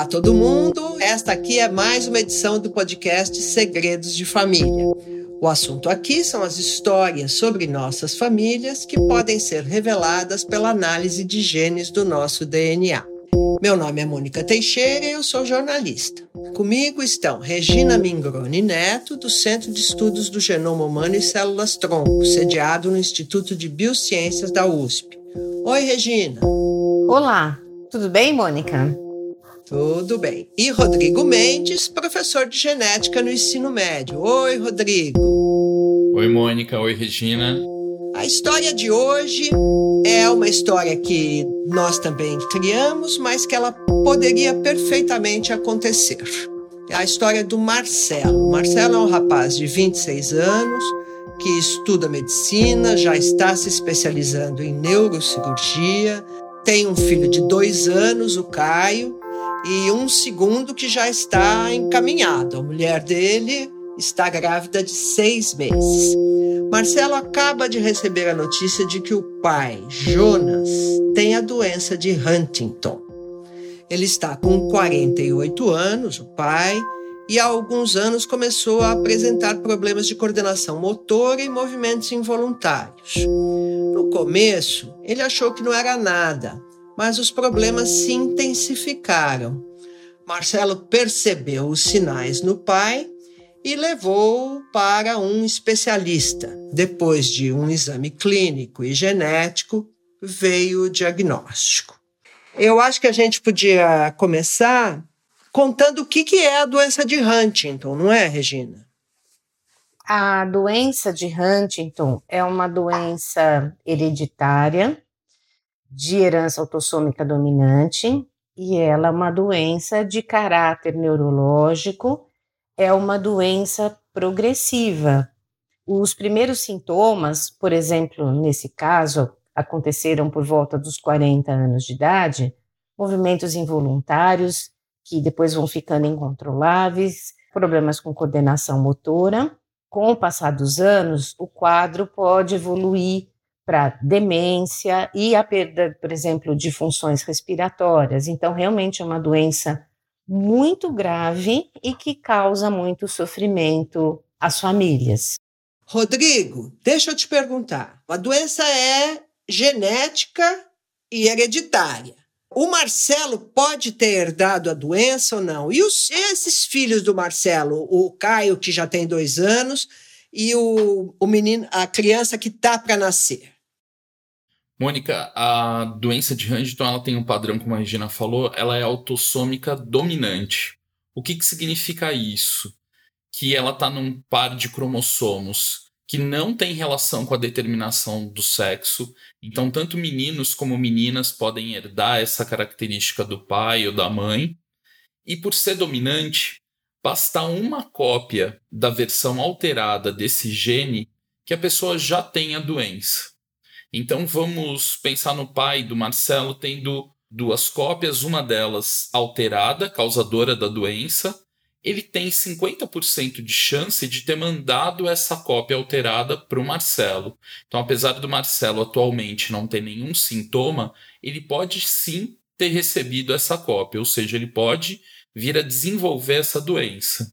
Olá, todo mundo! Esta aqui é mais uma edição do podcast Segredos de Família. O assunto aqui são as histórias sobre nossas famílias que podem ser reveladas pela análise de genes do nosso DNA. Meu nome é Mônica Teixeira e eu sou jornalista. Comigo estão Regina Mingroni Neto, do Centro de Estudos do Genoma Humano e Células Tronco, sediado no Instituto de Biociências da USP. Oi, Regina. Olá, tudo bem, Mônica? Tudo bem. E Rodrigo Mendes, professor de genética no ensino médio. Oi, Rodrigo. Oi, Mônica. Oi, Regina. A história de hoje é uma história que nós também criamos, mas que ela poderia perfeitamente acontecer. É a história do Marcelo. Marcelo é um rapaz de 26 anos que estuda medicina, já está se especializando em neurocirurgia, tem um filho de dois anos, o Caio, e um segundo que já está encaminhado. A mulher dele está grávida de seis meses. Marcelo acaba de receber a notícia de que o pai, Jonas, tem a doença de Huntington. Ele está com 48 anos, o pai, e há alguns anos começou a apresentar problemas de coordenação motora e movimentos involuntários. No começo, ele achou que não era nada, mas os problemas se intensificaram. Marcelo percebeu os sinais no pai e levou para um especialista. Depois de um exame clínico e genético, veio o diagnóstico. Eu acho que a gente podia começar contando o que, que é a doença de Huntington, não é, Regina? A doença de Huntington é uma doença hereditária de herança autossômica dominante e ela é uma doença de caráter neurológico, é uma doença progressiva. Os primeiros sintomas, por exemplo, nesse caso, aconteceram por volta dos 40 anos de idade, movimentos involuntários que depois vão ficando incontroláveis, problemas com coordenação motora. Com o passar dos anos, o quadro pode evoluir para demência e a perda, por exemplo, de funções respiratórias. Então, realmente é uma doença muito grave e que causa muito sofrimento às famílias. Rodrigo, deixa eu te perguntar. A doença é genética e hereditária. O Marcelo pode ter herdado a doença ou não? E os, esses filhos do Marcelo, o Caio, que já tem dois anos, e o, o menino, a criança que está para nascer? Mônica, a doença de Huntington ela tem um padrão, como a Regina falou, ela é autossômica dominante. O que, que significa isso? Que ela está num par de cromossomos que não tem relação com a determinação do sexo. Então, tanto meninos como meninas podem herdar essa característica do pai ou da mãe. E por ser dominante, basta uma cópia da versão alterada desse gene que a pessoa já tem a doença. Então vamos pensar no pai do Marcelo tendo duas cópias, uma delas alterada, causadora da doença. Ele tem 50% de chance de ter mandado essa cópia alterada para o Marcelo. Então, apesar do Marcelo atualmente não ter nenhum sintoma, ele pode sim ter recebido essa cópia, ou seja, ele pode vir a desenvolver essa doença.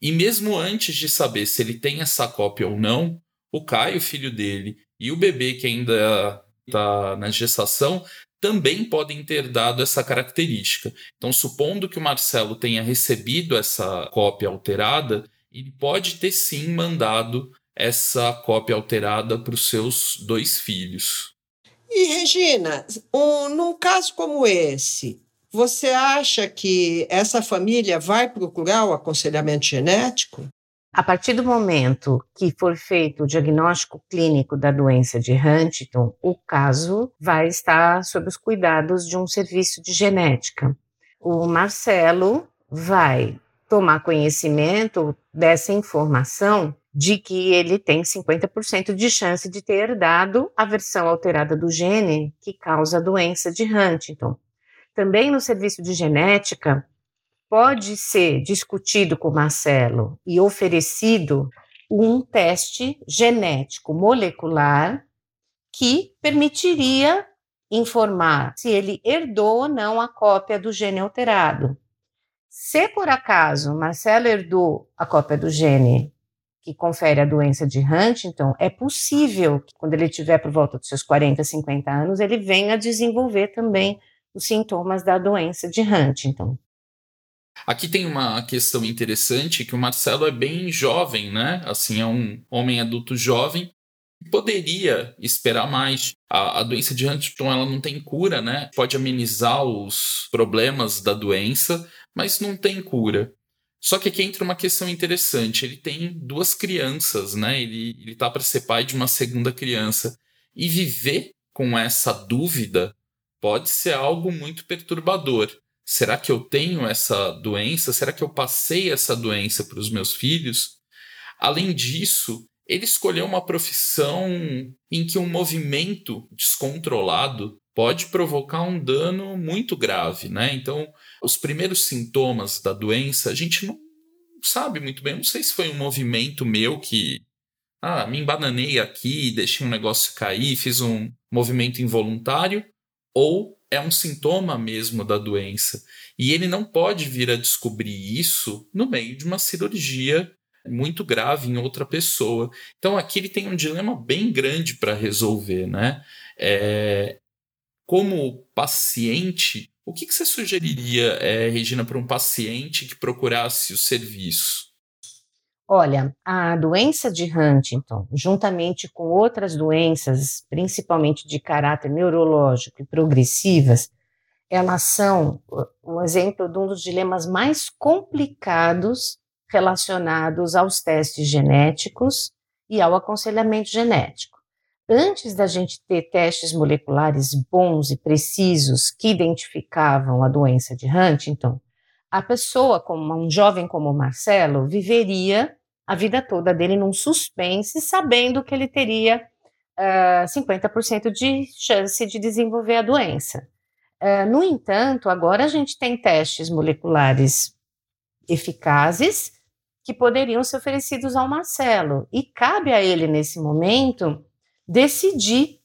E mesmo antes de saber se ele tem essa cópia ou não, o Caio, filho dele, e o bebê que ainda está na gestação também podem ter dado essa característica. Então, supondo que o Marcelo tenha recebido essa cópia alterada, ele pode ter sim mandado essa cópia alterada para os seus dois filhos. E Regina, um, num caso como esse, você acha que essa família vai procurar o aconselhamento genético? A partir do momento que for feito o diagnóstico clínico da doença de Huntington, o caso vai estar sob os cuidados de um serviço de genética. O Marcelo vai tomar conhecimento dessa informação de que ele tem 50% de chance de ter herdado a versão alterada do gene que causa a doença de Huntington. Também no serviço de genética, pode ser discutido com Marcelo e oferecido um teste genético molecular que permitiria informar se ele herdou ou não a cópia do gene alterado. Se por acaso Marcelo herdou a cópia do gene que confere a doença de Huntington, é possível que quando ele tiver por volta dos seus 40, 50 anos, ele venha desenvolver também os sintomas da doença de Huntington. Aqui tem uma questão interessante que o Marcelo é bem jovem, né? Assim, é um homem adulto jovem. Poderia esperar mais. A, a doença de Huntington ela não tem cura, né? Pode amenizar os problemas da doença, mas não tem cura. Só que aqui entra uma questão interessante. Ele tem duas crianças, né? Ele, ele tá para ser pai de uma segunda criança. E viver com essa dúvida pode ser algo muito perturbador. Será que eu tenho essa doença? Será que eu passei essa doença para os meus filhos? Além disso, ele escolheu uma profissão em que um movimento descontrolado pode provocar um dano muito grave, né? Então, os primeiros sintomas da doença, a gente não sabe muito bem. não sei se foi um movimento meu que ah, me embananei aqui, deixei um negócio cair, fiz um movimento involuntário, ou é um sintoma mesmo da doença. E ele não pode vir a descobrir isso no meio de uma cirurgia muito grave em outra pessoa. Então aqui ele tem um dilema bem grande para resolver, né? É, como paciente, o que, que você sugeriria, é, Regina, para um paciente que procurasse o serviço? Olha, a doença de Huntington, juntamente com outras doenças, principalmente de caráter neurológico e progressivas, elas são o exemplo de um dos dilemas mais complicados relacionados aos testes genéticos e ao aconselhamento genético. Antes da gente ter testes moleculares bons e precisos que identificavam a doença de Huntington, a pessoa, como um jovem como o Marcelo, viveria a vida toda dele num suspense, sabendo que ele teria uh, ah, 50% de chance de desenvolver a doença. Uh, no entanto, agora a gente tem testes moleculares eficazes que poderiam ser oferecidos ao Marcelo, e cabe a ele, nesse momento, decidir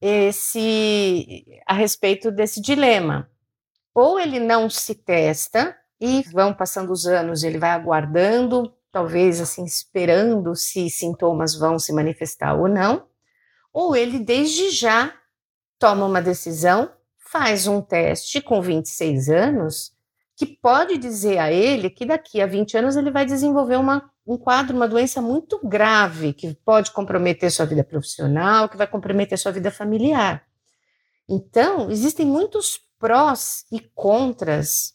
esse a respeito desse dilema. Ou ele não se testa e vão passando os anos, ele vai aguardando talvez assim esperando se sintomas vão se manifestar ou não, ou ele desde já toma uma decisão, faz um teste com 26 anos, que pode dizer a ele que daqui a 20 anos ele vai desenvolver uma, um quadro, uma doença muito grave, que pode comprometer sua vida profissional, que vai comprometer sua vida familiar. Então, existem muitos prós e contras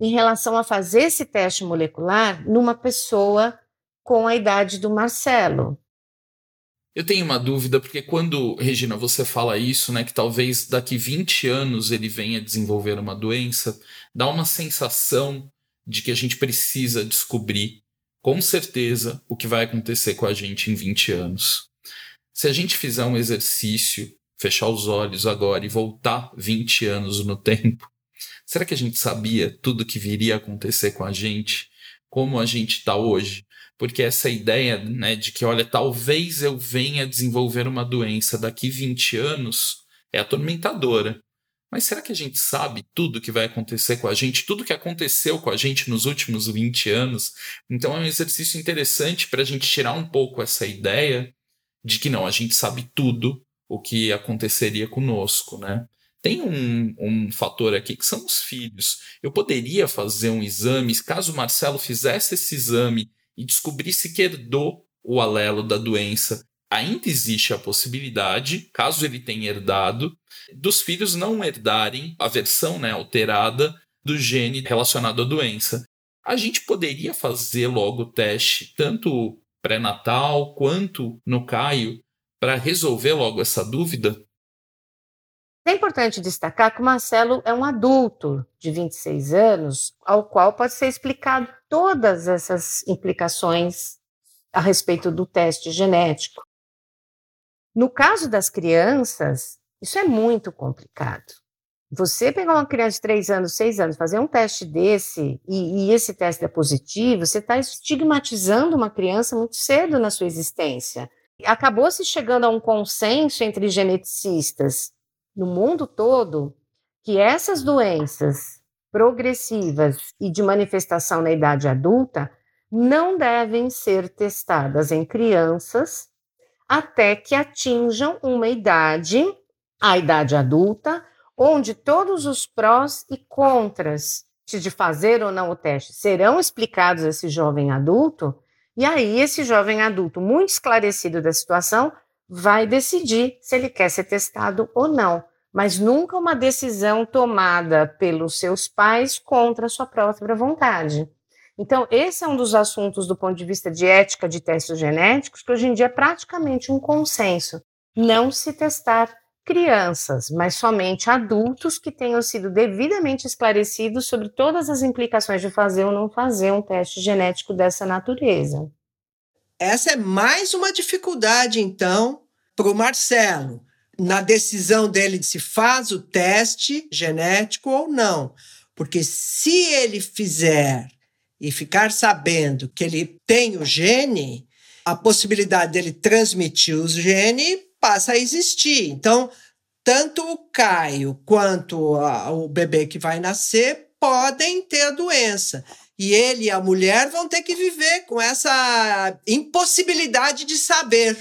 em relação a fazer esse teste molecular numa pessoa com a idade do Marcelo. Eu tenho uma dúvida, porque quando, Regina, você fala isso, né, que talvez daqui 20 anos ele venha desenvolver uma doença, dá uma sensação de que a gente precisa descobrir com certeza o que vai acontecer com a gente em 20 anos. Se a gente fizer um exercício, fechar os olhos agora e voltar 20 anos no tempo, Será que a gente sabia tudo que viria a acontecer com a gente? Como a gente está hoje? Porque essa ideia né, de que, olha, talvez eu venha desenvolver uma doença daqui 20 anos é atormentadora. Mas será que a gente sabe tudo que vai acontecer com a gente, tudo que aconteceu com a gente nos últimos 20 anos? Então é um exercício interessante para a gente tirar um pouco essa ideia de que não, a gente sabe tudo o que aconteceria conosco, né? Tem um, um fator aqui que são os filhos. Eu poderia fazer um exame, caso o Marcelo fizesse esse exame e descobrisse que herdou o alelo da doença, ainda existe a possibilidade, caso ele tenha herdado, dos filhos não herdarem a versão né, alterada do gene relacionado à doença. A gente poderia fazer logo o teste, tanto pré-natal quanto no Caio, para resolver logo essa dúvida? É importante destacar que o Marcelo é um adulto de 26 anos, ao qual pode ser explicado todas essas implicações a respeito do teste genético. No caso das crianças, isso é muito complicado. Você pegar uma criança de 3 anos, 6 anos, fazer um teste desse e, e esse teste é positivo, você está estigmatizando uma criança muito cedo na sua existência. Acabou se chegando a um consenso entre geneticistas no mundo todo que essas doenças progressivas e de manifestação na idade adulta não devem ser testadas em crianças até que atinjam uma idade, a idade adulta, onde todos os prós e contras de fazer ou não o teste serão explicados a esse jovem adulto, e aí esse jovem adulto, muito esclarecido da situação, vai decidir se ele quer ser testado ou não, mas nunca uma decisão tomada pelos seus pais contra a sua própria vontade. Então, esse é um dos assuntos do ponto de vista de ética de testes genéticos, que hoje em dia é praticamente um consenso. Não se testar crianças, mas somente adultos que tenham sido devidamente esclarecidos sobre todas as implicações de fazer ou não fazer um teste genético dessa natureza. Essa é mais uma dificuldade, então, para o Marcelo, na decisão dele de se faz o teste genético ou não. Porque se ele fizer e ficar sabendo que ele tem o gene, a possibilidade dele transmitir o gene passa a existir. Então, tanto o Caio quanto a, o bebê que vai nascer podem ter a doença. E ele e a mulher vão ter que viver com essa impossibilidade de saber.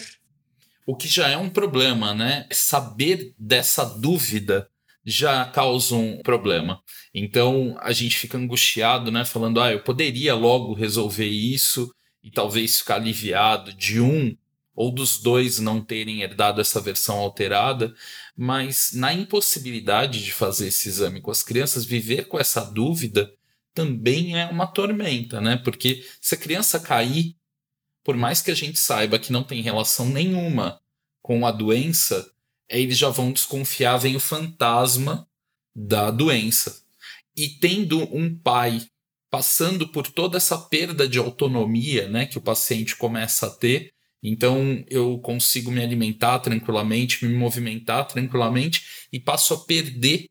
O que já é um problema, né? Saber dessa dúvida já causa um problema. Então a gente fica angustiado, né? Falando, ah, eu poderia logo resolver isso e talvez ficar aliviado de um ou dos dois não terem herdado essa versão alterada, mas na impossibilidade de fazer esse exame com as crianças, viver com essa dúvida também é uma tormenta, né? Porque se a criança cair, por mais que a gente saiba que não tem relação nenhuma com a doença, eles já vão desconfiar, vem o fantasma da doença. E tendo um pai passando por toda essa perda de autonomia, né, que o paciente começa a ter, então eu consigo me alimentar tranquilamente, me movimentar tranquilamente e passo a perder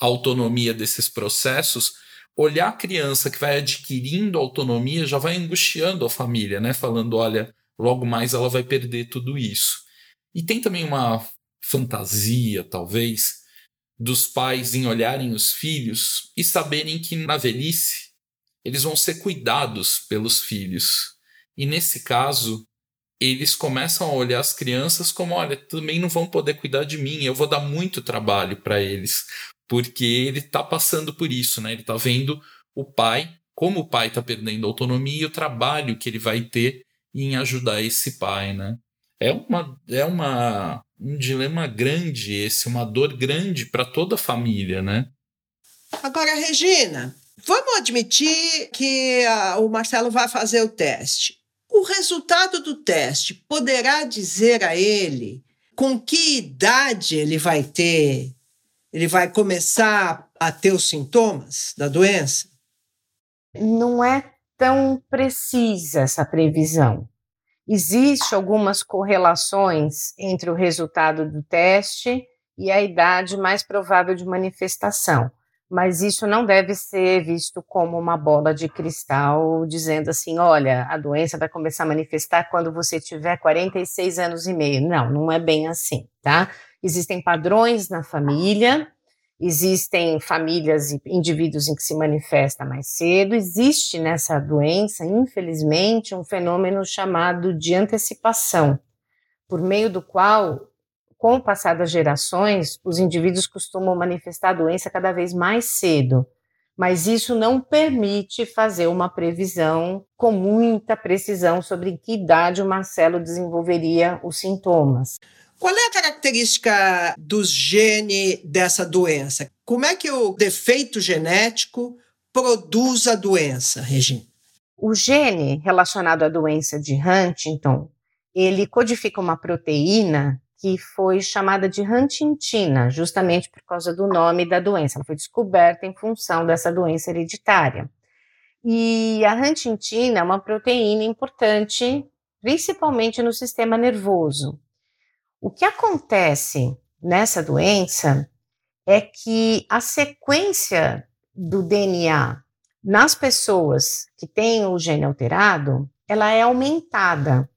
a autonomia desses processos. Olhar a criança que vai adquirindo autonomia já vai angustiando a família, né? Falando, olha, logo mais ela vai perder tudo isso. E tem também uma fantasia, talvez, dos pais em olharem os filhos e saberem que na velhice eles vão ser cuidados pelos filhos. E nesse caso, eles começam a olhar as crianças como: olha, também não vão poder cuidar de mim, eu vou dar muito trabalho para eles, porque ele está passando por isso, né? Ele está vendo o pai, como o pai está perdendo autonomia e o trabalho que ele vai ter em ajudar esse pai, né? É, uma, é uma, um dilema grande esse, uma dor grande para toda a família, né? Agora, Regina, vamos admitir que a, o Marcelo vai fazer o teste. O resultado do teste poderá dizer a ele com que idade ele vai ter, ele vai começar a ter os sintomas da doença? Não é tão precisa essa previsão. Existem algumas correlações entre o resultado do teste e a idade mais provável de manifestação mas isso não deve ser visto como uma bola de cristal dizendo assim, olha, a doença vai começar a manifestar quando você tiver 46 anos e meio. Não, não é bem assim, tá? Existem padrões na família, existem famílias e indivíduos em que se manifesta mais cedo. Existe nessa doença, infelizmente, um fenômeno chamado de antecipação, por meio do qual com o passar das gerações, os indivíduos costumam manifestar a doença cada vez mais cedo, mas isso não permite fazer uma previsão com muita precisão sobre em que idade o Marcelo desenvolveria os sintomas. Qual é a característica do gene dessa doença? Como é que o defeito genético produz a doença, Regina? O gene relacionado à doença de Huntington, ele codifica uma proteína que foi chamada de Huntingtina, justamente por causa do nome da doença. Ela foi descoberta em função dessa doença hereditária. E a Huntingtina é uma proteína importante, principalmente no sistema nervoso. O que acontece nessa doença é que a sequência do DNA nas pessoas que têm o gene alterado, ela é aumentada.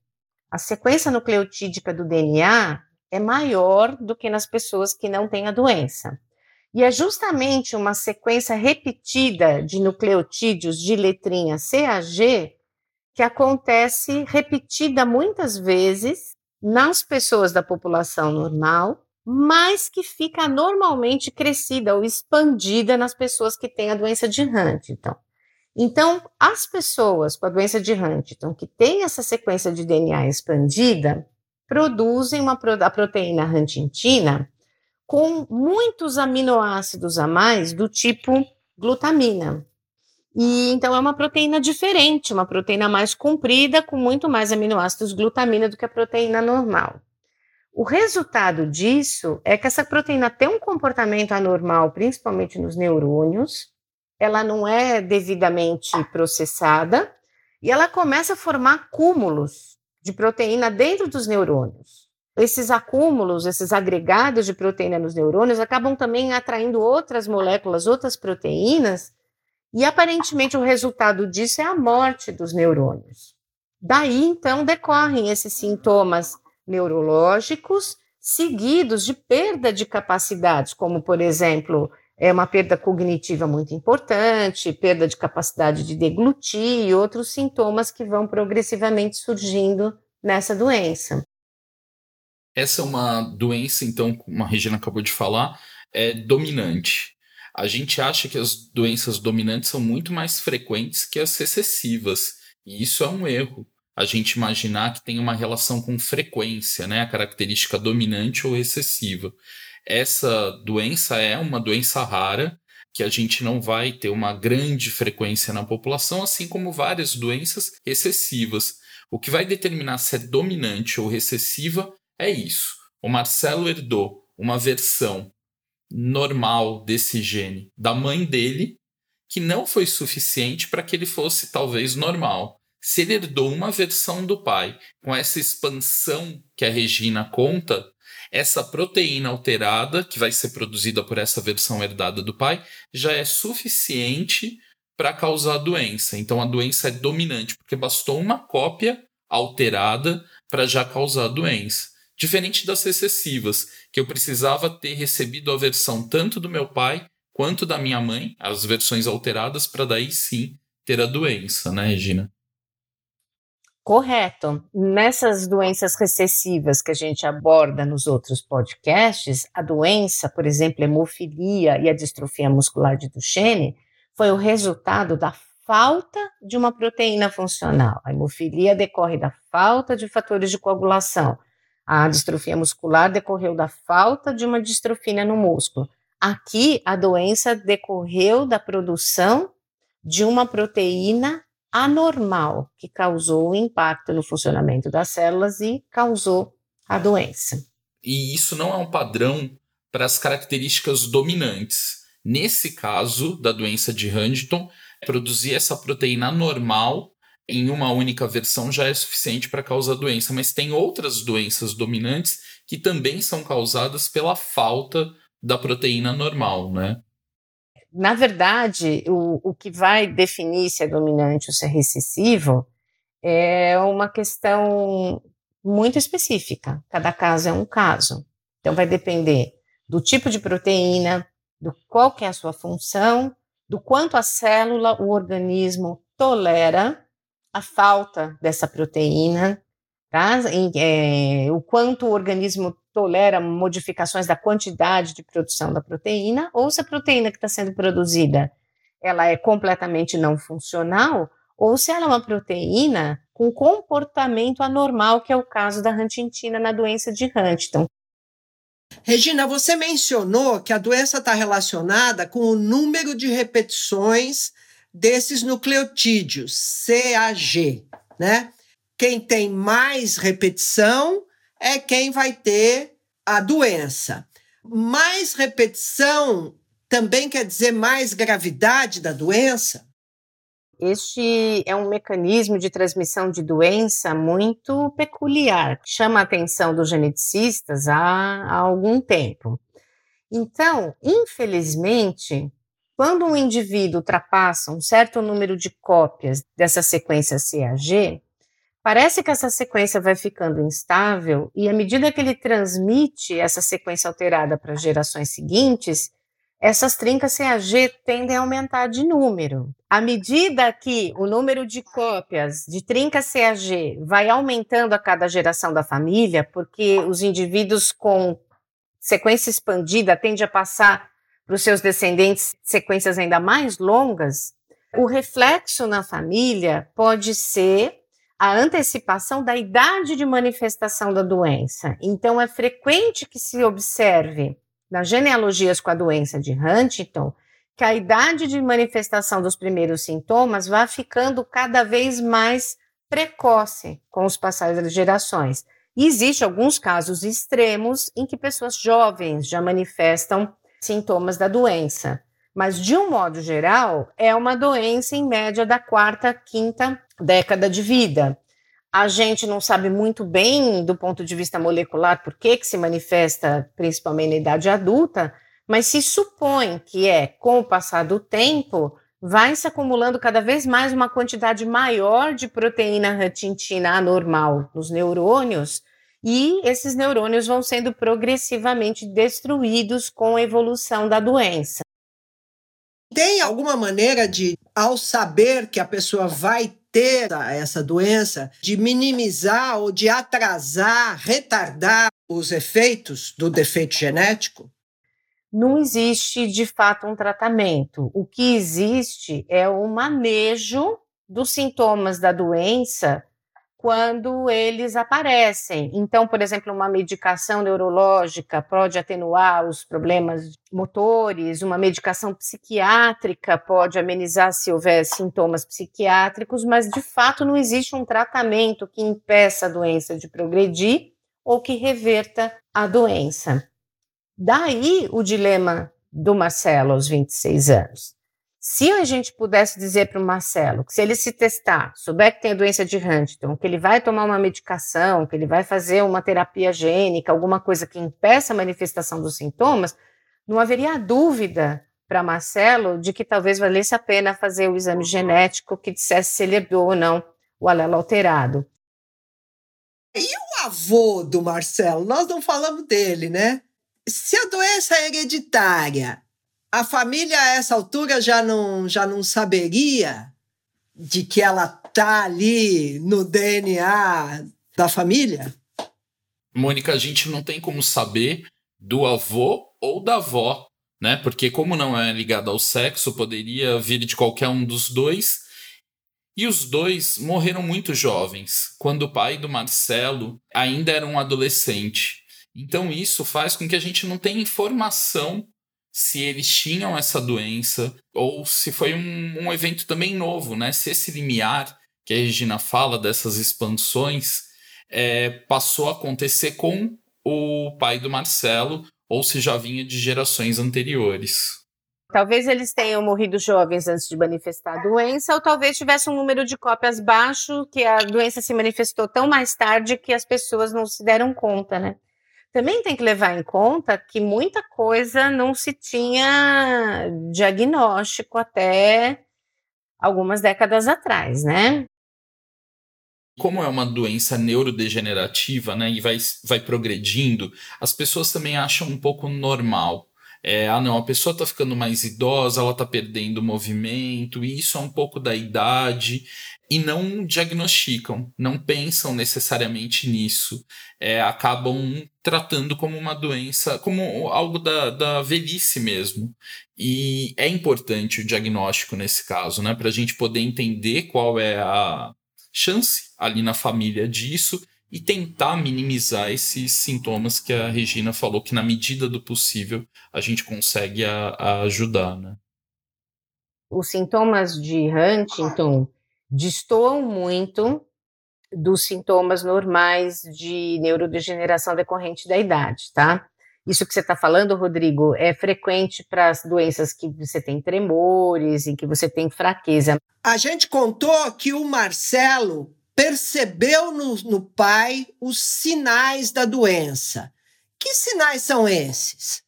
A sequência nucleotídica do DNA é maior do que nas pessoas que não têm a doença. E é justamente uma sequência repetida de nucleotídeos de letrinha CAG que acontece repetida muitas vezes nas pessoas da população normal, mas que fica normalmente crescida ou expandida nas pessoas que têm a doença de Huntington. Então, as pessoas com a doença de Huntington que têm essa sequência de DNA expandida produzem uma, a proteína huntingtina com muitos aminoácidos a mais do tipo glutamina. E então é uma proteína diferente, uma proteína mais comprida, com muito mais aminoácidos glutamina do que a proteína normal. O resultado disso é que essa proteína tem um comportamento anormal, principalmente nos neurônios, ela não é devidamente processada e ela começa a formar cúmulos de proteína dentro dos neurônios. Esses acúmulos, esses agregados de proteína nos neurônios acabam também atraindo outras moléculas, outras proteínas, e aparentemente o resultado disso é a morte dos neurônios. Daí então decorrem esses sintomas neurológicos seguidos de perda de capacidades, como por exemplo, é uma perda cognitiva muito importante, perda de capacidade de deglutir e outros sintomas que vão progressivamente surgindo nessa doença. Essa é uma doença, então, como a Regina acabou de falar, é dominante. A gente acha que as doenças dominantes são muito mais frequentes que as recessivas, e isso é um erro. A gente imaginar que tem uma relação com frequência, né, a característica dominante ou recessiva. Essa doença é uma doença rara, que a gente não vai ter uma grande frequência na população, assim como várias doenças recessivas. O que vai determinar se é dominante ou recessiva é isso. O Marcelo herdou uma versão normal desse gene da mãe dele, que não foi suficiente para que ele fosse talvez normal. Se ele herdou uma versão do pai com essa expansão que a Regina conta, essa proteína alterada, que vai ser produzida por essa versão herdada do pai, já é suficiente para causar a doença. Então a doença é dominante, porque bastou uma cópia alterada para já causar a doença. Diferente das recessivas, que eu precisava ter recebido a versão tanto do meu pai quanto da minha mãe, as versões alteradas, para daí sim ter a doença, né, Regina? Correto. Nessas doenças recessivas que a gente aborda nos outros podcasts, a doença, por exemplo, a hemofilia e a distrofia muscular de Duchenne, foi o resultado da falta de uma proteína funcional. A hemofilia decorre da falta de fatores de coagulação. A distrofia muscular decorreu da falta de uma distrofina no músculo. Aqui, a doença decorreu da produção de uma proteína anormal que causou o impacto no funcionamento das células e causou a doença. E isso não é um padrão para as características dominantes. Nesse caso da doença de Huntington, produzir essa proteína anormal em uma única versão já é suficiente para causar doença, mas tem outras doenças dominantes que também são causadas pela falta da proteína normal, né? na verdade, o, o que vai definir se é dominante ou se é recessivo é uma questão muito específica. Cada caso é um caso. Então, vai depender do tipo de proteína, do qual que é a sua função, do quanto a célula, o organismo tolera a falta dessa proteína, tá? E, é, o quanto o organismo tolera modificações da quantidade de produção da proteína, ou se a proteína que está sendo produzida ela é completamente não funcional, ou se ela é uma proteína com comportamento anormal, que é o caso da Huntingtina na doença de Huntington. Regina, você mencionou que a doença está relacionada com o número de repetições desses nucleotídeos, CAG, né? Quem tem mais repetição é quem vai ter a doença. Mais repetição também quer dizer mais gravidade da doença? Este é um mecanismo de transmissão de doença muito peculiar, chama a atenção dos geneticistas há, há algum tempo. Então, infelizmente, quando um indivíduo ultrapassa um certo número de cópias dessa sequência CAG, Parece que essa sequência vai ficando instável e à medida que ele transmite essa sequência alterada para gerações seguintes, essas trincas CAG tendem a aumentar de número. À medida que o número de cópias de trincas CAG vai aumentando a cada geração da família, porque os indivíduos com sequência expandida tendem a passar para os seus descendentes sequências ainda mais longas, o reflexo na família pode ser a antecipação da idade de manifestação da doença. Então, é frequente que se observe nas genealogias com a doença de Huntington que a idade de manifestação dos primeiros sintomas vai ficando cada vez mais precoce com os passados das gerações. E existe alguns casos extremos em que pessoas jovens já manifestam sintomas da doença. Mas, de um modo geral, é uma doença em média da quarta, quinta década de vida. A gente não sabe muito bem, do ponto de vista molecular, por que, que se manifesta principalmente na idade adulta, mas se supõe que é, com o passar do tempo, vai se acumulando cada vez mais uma quantidade maior de proteína retintina anormal nos neurônios, e esses neurônios vão sendo progressivamente destruídos com a evolução da doença. Tem alguma maneira de, ao saber que a pessoa vai ter essa doença, de minimizar ou de atrasar, retardar os efeitos do defeito genético? Não existe de fato um tratamento. O que existe é o manejo dos sintomas da doença quando eles aparecem. Então, por exemplo, uma medicação neurológica pode atenuar os problemas motores, uma medicação psiquiátrica pode amenizar se houver sintomas psiquiátricos, mas de fato não existe um tratamento que impeça a doença de progredir ou que reverta a doença. Daí o dilema do Marcelo aos 26 anos. Se a gente pudesse dizer para o Marcelo que se ele se testar, souber que tem a doença de Huntington, que ele vai tomar uma medicação, que ele vai fazer uma terapia gênica, alguma coisa que impeça a manifestação dos sintomas, não haveria dúvida para Marcelo de que talvez valesse a pena fazer o exame genético que dissesse se ele herdou ou não o alelo alterado. E o avô do Marcelo? Nós não falamos dele, né? Se a doença é hereditária a família a essa altura já não, já não saberia de que ela tá ali no DNA da família? Mônica, a gente não tem como saber do avô ou da avó, né? Porque como não é ligado ao sexo, poderia vir de qualquer um dos dois. E os dois morreram muito jovens, quando o pai do Marcelo ainda era um adolescente. Então isso faz com que a gente não tenha informação se eles tinham essa doença ou se foi um, um evento também novo, né? Se esse limiar que a Regina fala dessas expansões é, passou a acontecer com o pai do Marcelo ou se já vinha de gerações anteriores. Talvez eles tenham morrido jovens antes de manifestar a doença, ou talvez tivesse um número de cópias baixo, que a doença se manifestou tão mais tarde que as pessoas não se deram conta, né? Também tem que levar em conta que muita coisa não se tinha diagnóstico até algumas décadas atrás, né? Como é uma doença neurodegenerativa, né, e vai, vai progredindo, as pessoas também acham um pouco normal. É, ah, não, a pessoa está ficando mais idosa, ela está perdendo movimento, e isso é um pouco da idade e não diagnosticam, não pensam necessariamente nisso, é, acabam tratando como uma doença, como algo da, da velhice mesmo. E é importante o diagnóstico nesse caso, né, para a gente poder entender qual é a chance ali na família disso e tentar minimizar esses sintomas que a Regina falou que na medida do possível a gente consegue a, a ajudar, né? Os sintomas de Huntington destoam muito dos sintomas normais de neurodegeneração decorrente da idade, tá? Isso que você está falando, Rodrigo, é frequente para as doenças que você tem tremores, em que você tem fraqueza. A gente contou que o Marcelo percebeu no, no pai os sinais da doença. Que sinais são esses?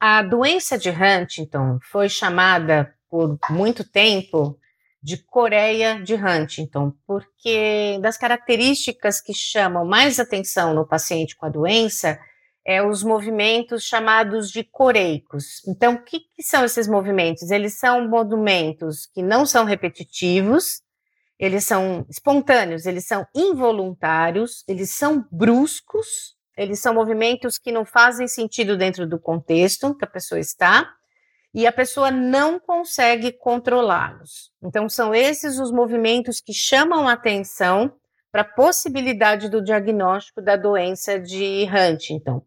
A doença de Huntington foi chamada por muito tempo de Coreia de Huntington, porque das características que chamam mais atenção no paciente com a doença é os movimentos chamados de coreicos. Então, o que, que são esses movimentos? Eles são movimentos que não são repetitivos, eles são espontâneos, eles são involuntários, eles são bruscos, eles são movimentos que não fazem sentido dentro do contexto que a pessoa está e a pessoa não consegue controlá-los. Então, são esses os movimentos que chamam a atenção para a possibilidade do diagnóstico da doença de Huntington.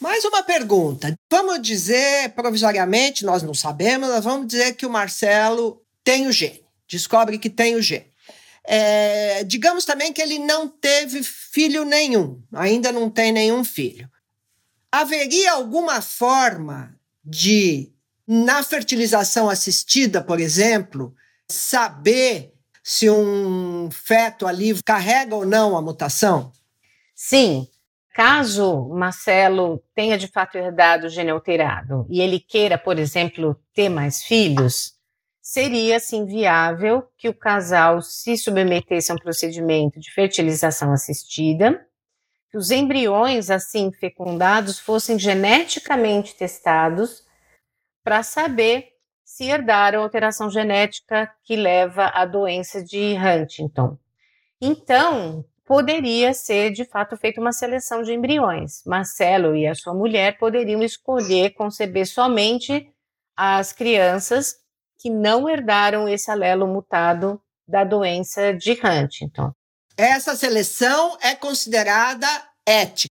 Mais uma pergunta. Vamos dizer, provisoriamente, nós não sabemos, nós vamos dizer que o Marcelo tem o gene, descobre que tem o gene. É, digamos também que ele não teve filho nenhum, ainda não tem nenhum filho. Haveria alguma forma de, na fertilização assistida, por exemplo, saber se um feto ali carrega ou não a mutação? Sim. Caso Marcelo tenha de fato herdado o gene alterado e ele queira, por exemplo, ter mais filhos, seria assim viável que o casal se submetesse a um procedimento de fertilização assistida, que os embriões assim fecundados fossem geneticamente testados para saber se herdaram alteração genética que leva à doença de Huntington. Então, poderia ser de fato feita uma seleção de embriões. Marcelo e a sua mulher poderiam escolher conceber somente as crianças que não herdaram esse alelo mutado da doença de Huntington. Essa seleção é considerada ética?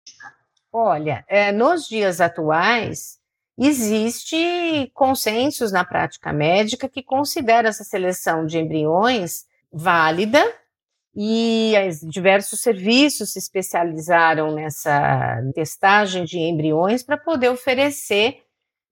Olha, é, nos dias atuais, existe consensos na prática médica que considera essa seleção de embriões válida e diversos serviços se especializaram nessa testagem de embriões para poder oferecer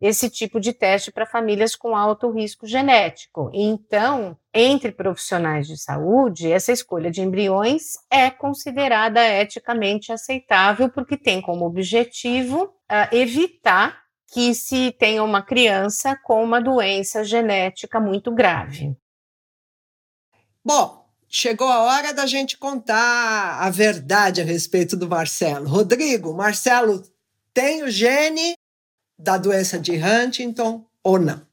esse tipo de teste para famílias com alto risco genético. Então, entre profissionais de saúde, essa escolha de embriões é considerada eticamente aceitável, porque tem como objetivo uh, evitar que se tenha uma criança com uma doença genética muito grave. Bom, chegou a hora da gente contar a verdade a respeito do Marcelo. Rodrigo, Marcelo tem o gene da doença de Huntington ou não?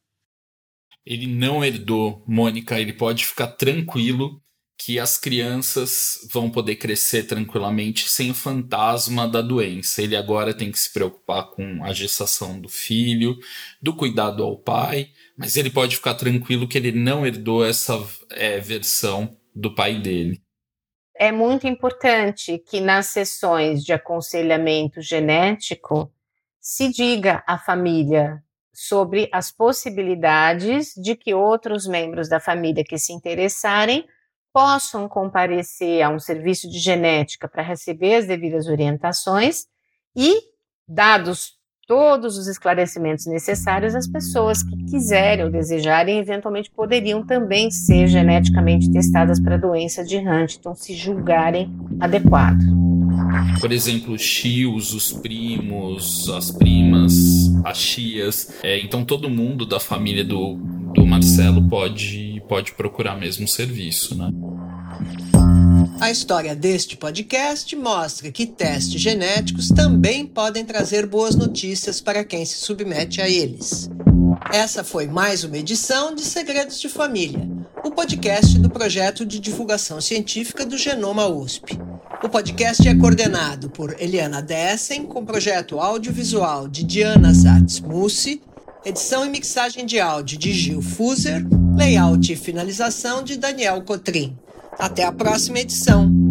Ele não herdou, Mônica, ele pode ficar tranquilo que as crianças vão poder crescer tranquilamente sem o fantasma da doença. Ele agora tem que se preocupar com a gestação do filho, do cuidado ao pai, mas ele pode ficar tranquilo que ele não herdou essa é, versão do pai dele. É muito importante que nas sessões de aconselhamento genético se diga à família sobre as possibilidades de que outros membros da família que se interessarem possam comparecer a um serviço de genética para receber as devidas orientações e, dados todos os esclarecimentos necessários, as pessoas que quiserem ou desejarem, eventualmente poderiam também ser geneticamente testadas para a doença de Huntington, se julgarem adequado. Por exemplo, os tios, os primos, as primas, as tias. É, então todo mundo da família do, do Marcelo pode, pode procurar mesmo o serviço, né? A história deste podcast mostra que testes genéticos também podem trazer boas notícias para quem se submete a eles. Essa foi mais uma edição de Segredos de Família, o podcast do projeto de divulgação científica do Genoma USP. O podcast é coordenado por Eliana Dessen, com projeto audiovisual de Diana Zatz Mussi, edição e mixagem de áudio de Gil Fuser, layout e finalização de Daniel Cotrim. Até a próxima edição.